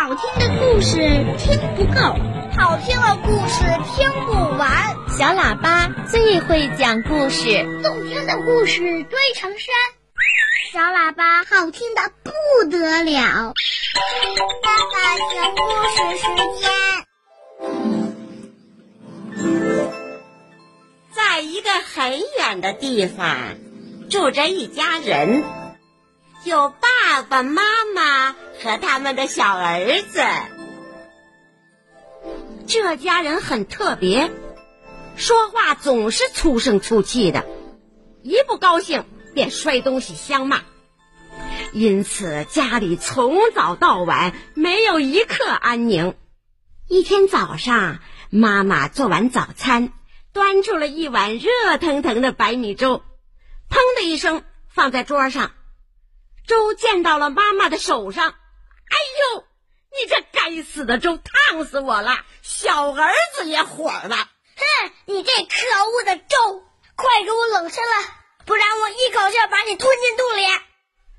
好听的故事听不够，好听的故事听不完。小喇叭最会讲故事，动听的故事堆成山。小喇叭好听的不得了。爸爸讲故事时间，在一个很远的地方，住着一家人，有爸爸爸妈妈和他们的小儿子。这家人很特别，说话总是粗声粗气的，一不高兴便摔东西相骂。因此，家里从早到晚没有一刻安宁。一天早上，妈妈做完早餐，端出了一碗热腾腾的白米粥，砰的一声放在桌上。粥溅到了妈妈的手上，哎呦！你这该死的粥烫死我了！小儿子也火了，哼！你这可恶的粥，快给我冷身了，不然我一口气把你吞进肚里。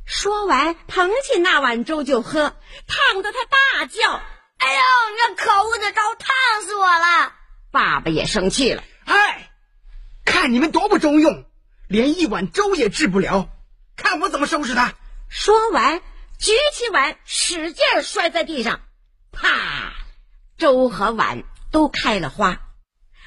说完，捧起那碗粥就喝，烫得他大叫：“哎呦，这可恶的粥烫死我了！”爸爸也生气了：“哎，看你们多不中用，连一碗粥也治不了，看我怎么收拾他！”说完。举起碗，使劲摔在地上，啪！粥和碗都开了花。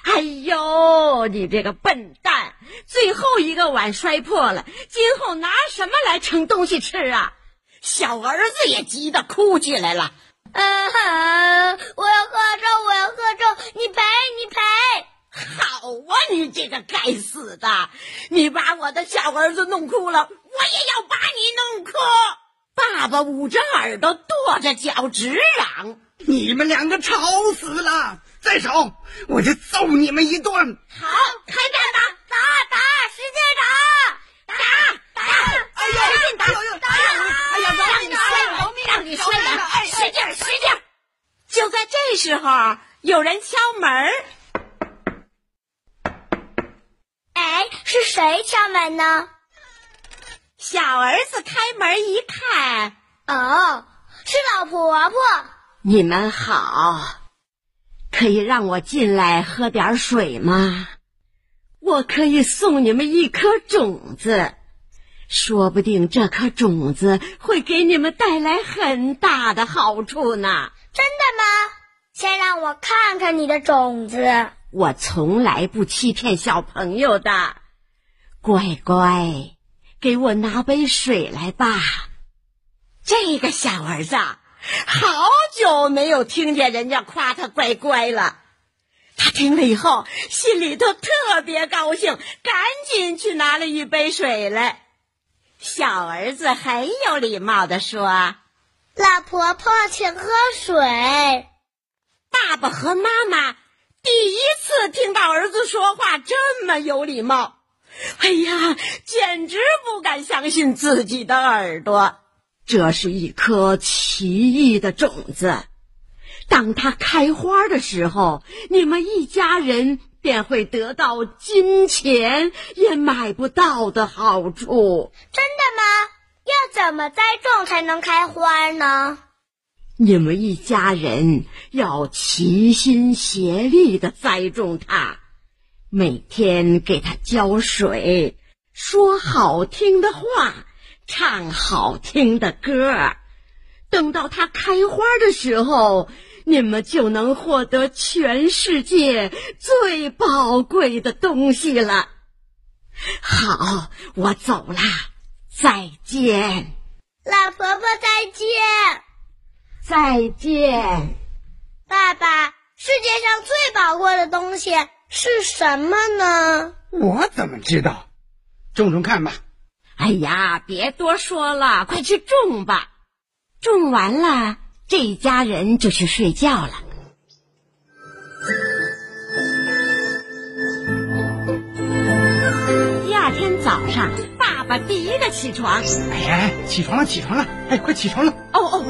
哎呦，你这个笨蛋！最后一个碗摔破了，今后拿什么来盛东西吃啊？小儿子也急得哭起来了。啊！我要喝粥，我要喝粥！你赔，你赔！好啊，你这个该死的！你把我的小儿子弄哭了，我也要把你弄哭！爸爸捂着耳朵，跺着脚直嚷：“你们两个吵死了！再吵，我就揍你们一顿！”好，开战吧！打打，使劲打！打打！哎呀，使劲打！打！哎呀，让你摔了，让你摔了！使劲，使劲！就在这时候，有人敲门。哎，是谁敲门呢？小儿子开门一看，哦，是老婆婆。你们好，可以让我进来喝点水吗？我可以送你们一颗种子，说不定这颗种子会给你们带来很大的好处呢。真的吗？先让我看看你的种子。我从来不欺骗小朋友的，乖乖。给我拿杯水来吧，这个小儿子好久没有听见人家夸他乖乖了。他听了以后，心里头特别高兴，赶紧去拿了一杯水来。小儿子很有礼貌的说：“老婆婆，请喝水。”爸爸和妈妈第一次听到儿子说话这么有礼貌。哎呀，简直不敢相信自己的耳朵！这是一颗奇异的种子，当它开花的时候，你们一家人便会得到金钱也买不到的好处。真的吗？要怎么栽种才能开花呢？你们一家人要齐心协力的栽种它。每天给它浇水，说好听的话，唱好听的歌，等到它开花的时候，你们就能获得全世界最宝贵的东西了。好，我走了，再见，老婆婆，再见，再见，爸爸。世界上最宝贵的东西。是什么呢？我怎么知道？种种看吧。哎呀，别多说了，快去种吧。种完了，这一家人就去睡觉了。第二天早上，爸爸第一个起床。哎哎，起床了，起床了！哎，快起床了！哦哦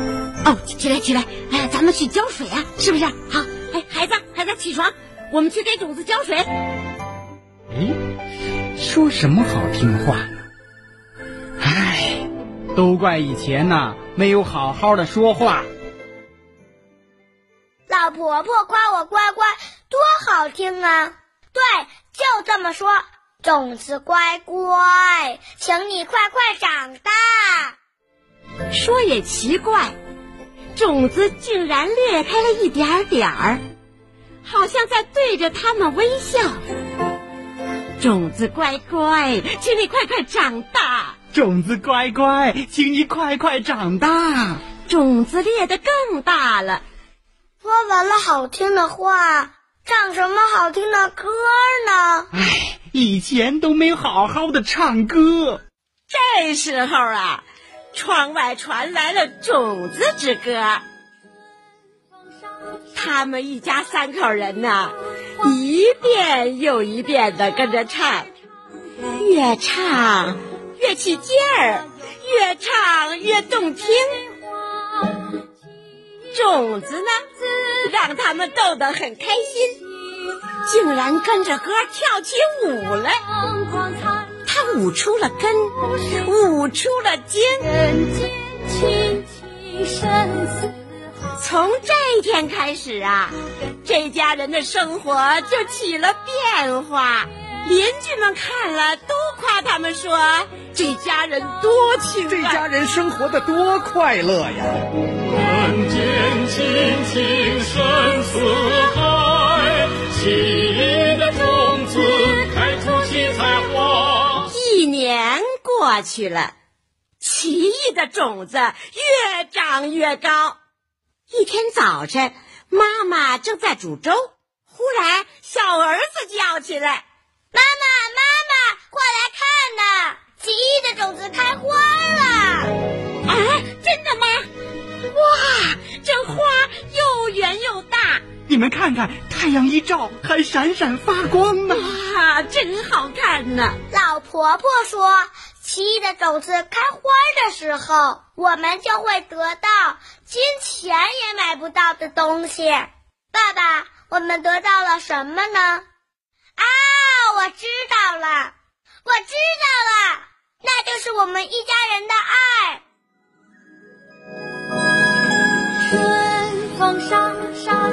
哦，起来起来！哎，咱们去浇水啊，是不是？好，哎，孩子，孩子，起床。我们去给种子浇水。哎，说什么好听话呢？哎，都怪以前呐，没有好好的说话。老婆婆夸我乖乖，多好听啊！对，就这么说。种子乖乖，请你快快长大。说也奇怪，种子竟然裂开了一点点儿，好像在对着他们微笑。种子乖乖，请你快快长大。种子乖乖，请你快快长大。种子裂得更大了。说完了好听的话，唱什么好听的歌呢？唉。以前都没好好的唱歌，这时候啊，窗外传来了种子之歌。他们一家三口人呢，一遍又一遍的跟着唱，越唱越起劲儿，越唱越动听。种子呢，让他们逗得很开心。竟然跟着歌跳起舞来，他舞出了根，舞出了筋。从这一天开始啊，这家人的生活就起了变化。邻居们看了都夸他们说：“这家人多情，这家人生活的多快乐呀！”人间亲情深似海，奇异的种子开出七彩花。一年过去了，奇异的种子越长越高。一天早晨，妈妈正在煮粥，忽然小儿子叫起来。妈妈，妈妈，快来看呐！奇异的们看看，太阳一照，还闪闪发光呢。哇，真好看呢！老婆婆说，奇异的种子开花的时候，我们就会得到金钱也买不到的东西。爸爸，我们得到了什么呢？啊，我知道了，我知道了，那就是我们一家人的爱。春风沙沙，